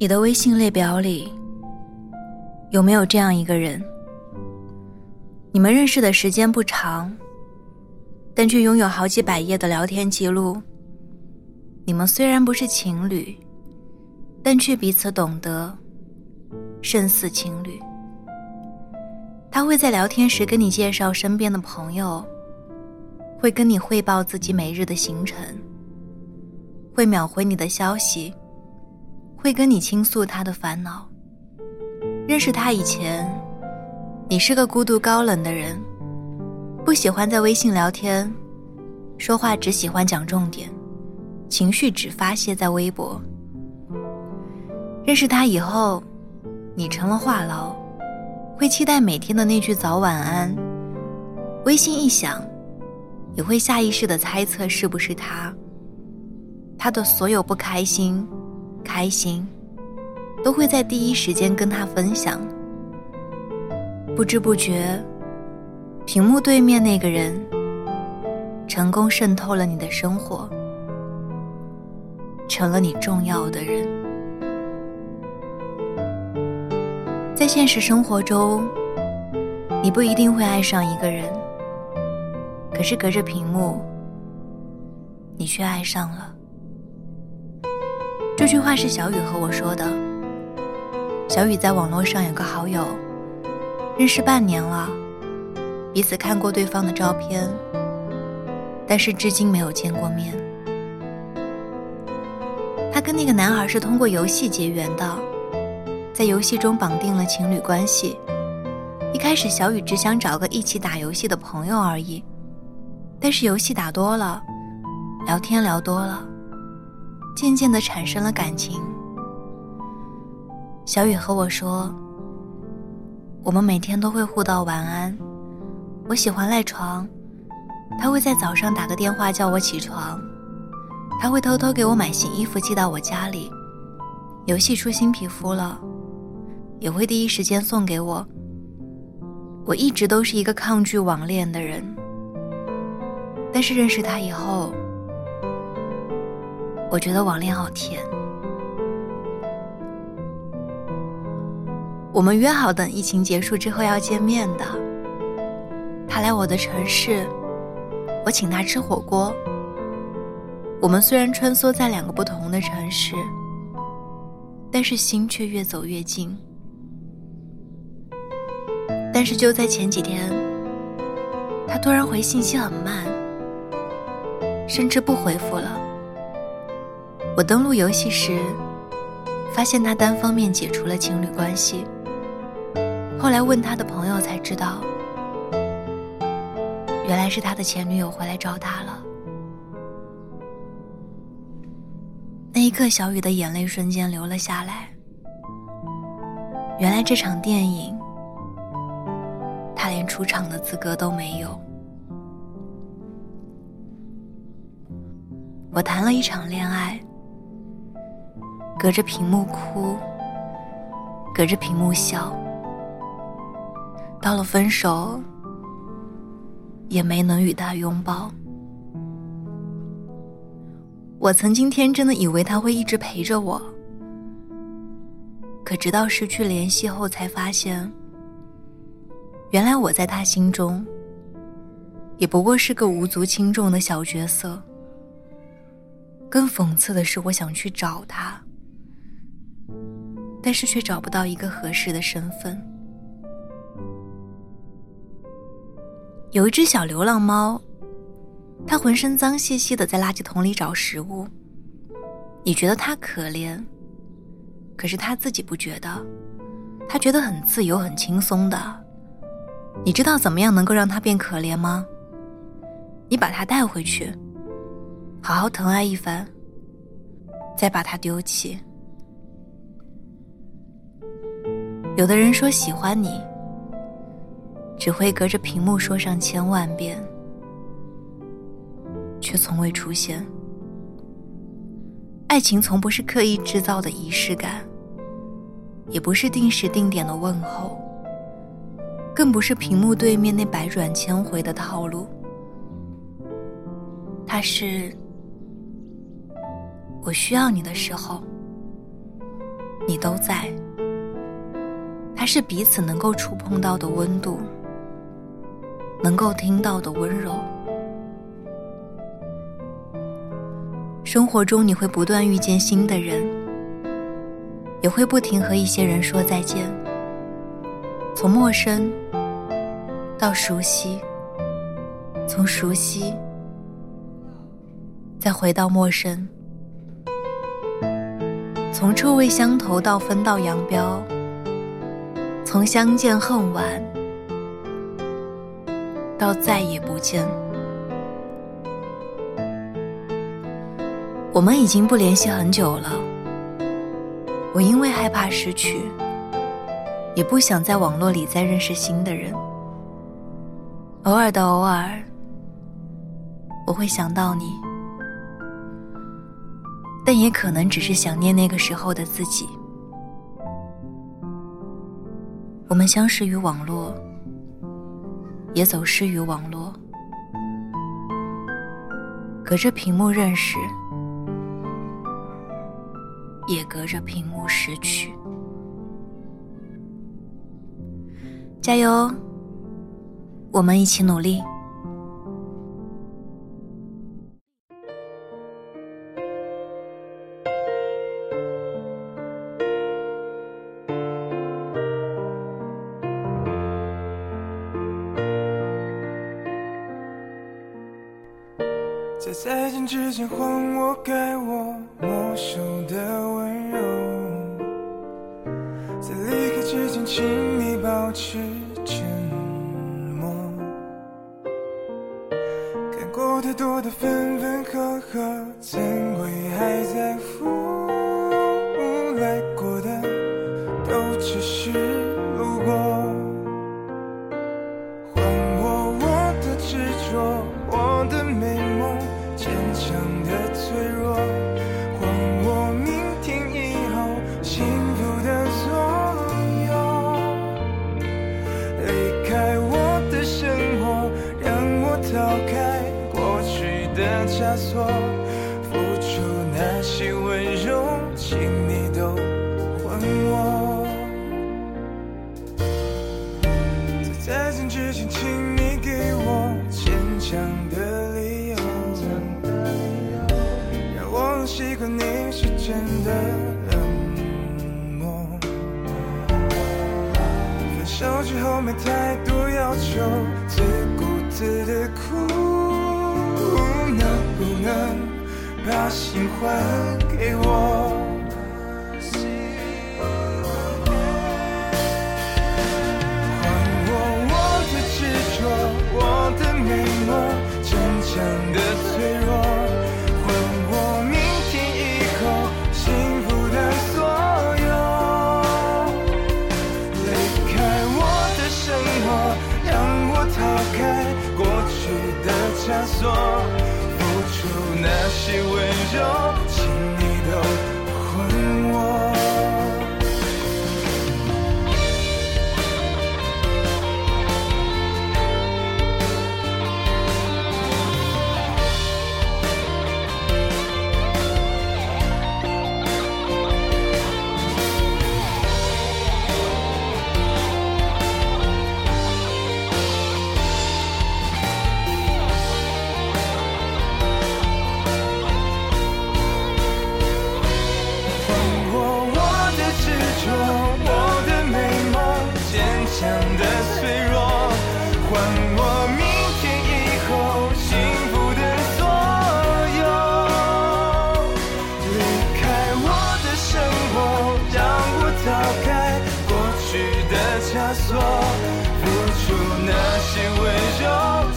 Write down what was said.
你的微信列表里有没有这样一个人？你们认识的时间不长，但却拥有好几百页的聊天记录。你们虽然不是情侣，但却彼此懂得，胜似情侣。他会在聊天时跟你介绍身边的朋友，会跟你汇报自己每日的行程，会秒回你的消息。会跟你倾诉他的烦恼。认识他以前，你是个孤独高冷的人，不喜欢在微信聊天，说话只喜欢讲重点，情绪只发泄在微博。认识他以后，你成了话痨，会期待每天的那句早晚安。微信一响，你会下意识的猜测是不是他。他的所有不开心。开心，都会在第一时间跟他分享。不知不觉，屏幕对面那个人成功渗透了你的生活，成了你重要的人。在现实生活中，你不一定会爱上一个人，可是隔着屏幕，你却爱上了。这句话是小雨和我说的。小雨在网络上有个好友，认识半年了，彼此看过对方的照片，但是至今没有见过面。他跟那个男孩是通过游戏结缘的，在游戏中绑定了情侣关系。一开始，小雨只想找个一起打游戏的朋友而已，但是游戏打多了，聊天聊多了。渐渐的产生了感情。小雨和我说：“我们每天都会互道晚安。我喜欢赖床，他会在早上打个电话叫我起床。他会偷偷给我买新衣服寄到我家里。游戏出新皮肤了，也会第一时间送给我。我一直都是一个抗拒网恋的人，但是认识他以后。”我觉得网恋好甜。我们约好等疫情结束之后要见面的。他来我的城市，我请他吃火锅。我们虽然穿梭在两个不同的城市，但是心却越走越近。但是就在前几天，他突然回信息很慢，甚至不回复了。我登录游戏时，发现他单方面解除了情侣关系。后来问他的朋友才知道，原来是他的前女友回来找他了。那一刻，小雨的眼泪瞬间流了下来。原来这场电影，他连出场的资格都没有。我谈了一场恋爱。隔着屏幕哭，隔着屏幕笑，到了分手，也没能与他拥抱。我曾经天真的以为他会一直陪着我，可直到失去联系后，才发现，原来我在他心中，也不过是个无足轻重的小角色。更讽刺的是，我想去找他。但是却找不到一个合适的身份。有一只小流浪猫，它浑身脏兮兮的，在垃圾桶里找食物。你觉得它可怜，可是它自己不觉得，它觉得很自由、很轻松的。你知道怎么样能够让它变可怜吗？你把它带回去，好好疼爱一番，再把它丢弃。有的人说喜欢你，只会隔着屏幕说上千万遍，却从未出现。爱情从不是刻意制造的仪式感，也不是定时定点的问候，更不是屏幕对面那百转千回的套路。它是我需要你的时候，你都在。它是彼此能够触碰到的温度，能够听到的温柔。生活中你会不断遇见新的人，也会不停和一些人说再见。从陌生到熟悉，从熟悉再回到陌生，从臭味相投到分道扬镳，从相见恨晚到再也不见。我们已经不联系很久了，我因为害怕失去。也不想在网络里再认识新的人。偶尔的偶尔，我会想到你，但也可能只是想念那个时候的自己。我们相识于网络，也走失于网络，隔着屏幕认识，也隔着屏幕失去。加油，我们一起努力。再见之前，还我该我没收的温柔。在离开之前，请你保持沉默。看过太多的分分合合，怎会还在枷锁。付出那些温柔，请你都还我。在再见之前，请你给我坚强的理由，让我习惯你是真的冷漠。分手之后没太多要求，自顾自的哭，能不能把心还给我？还我我的执着，我的美梦，坚强的脆弱。还我明天以后幸福的所有。离开我的生活，让我逃开过去的枷锁。那些温柔，请你打开过去的枷锁。付出那些温柔，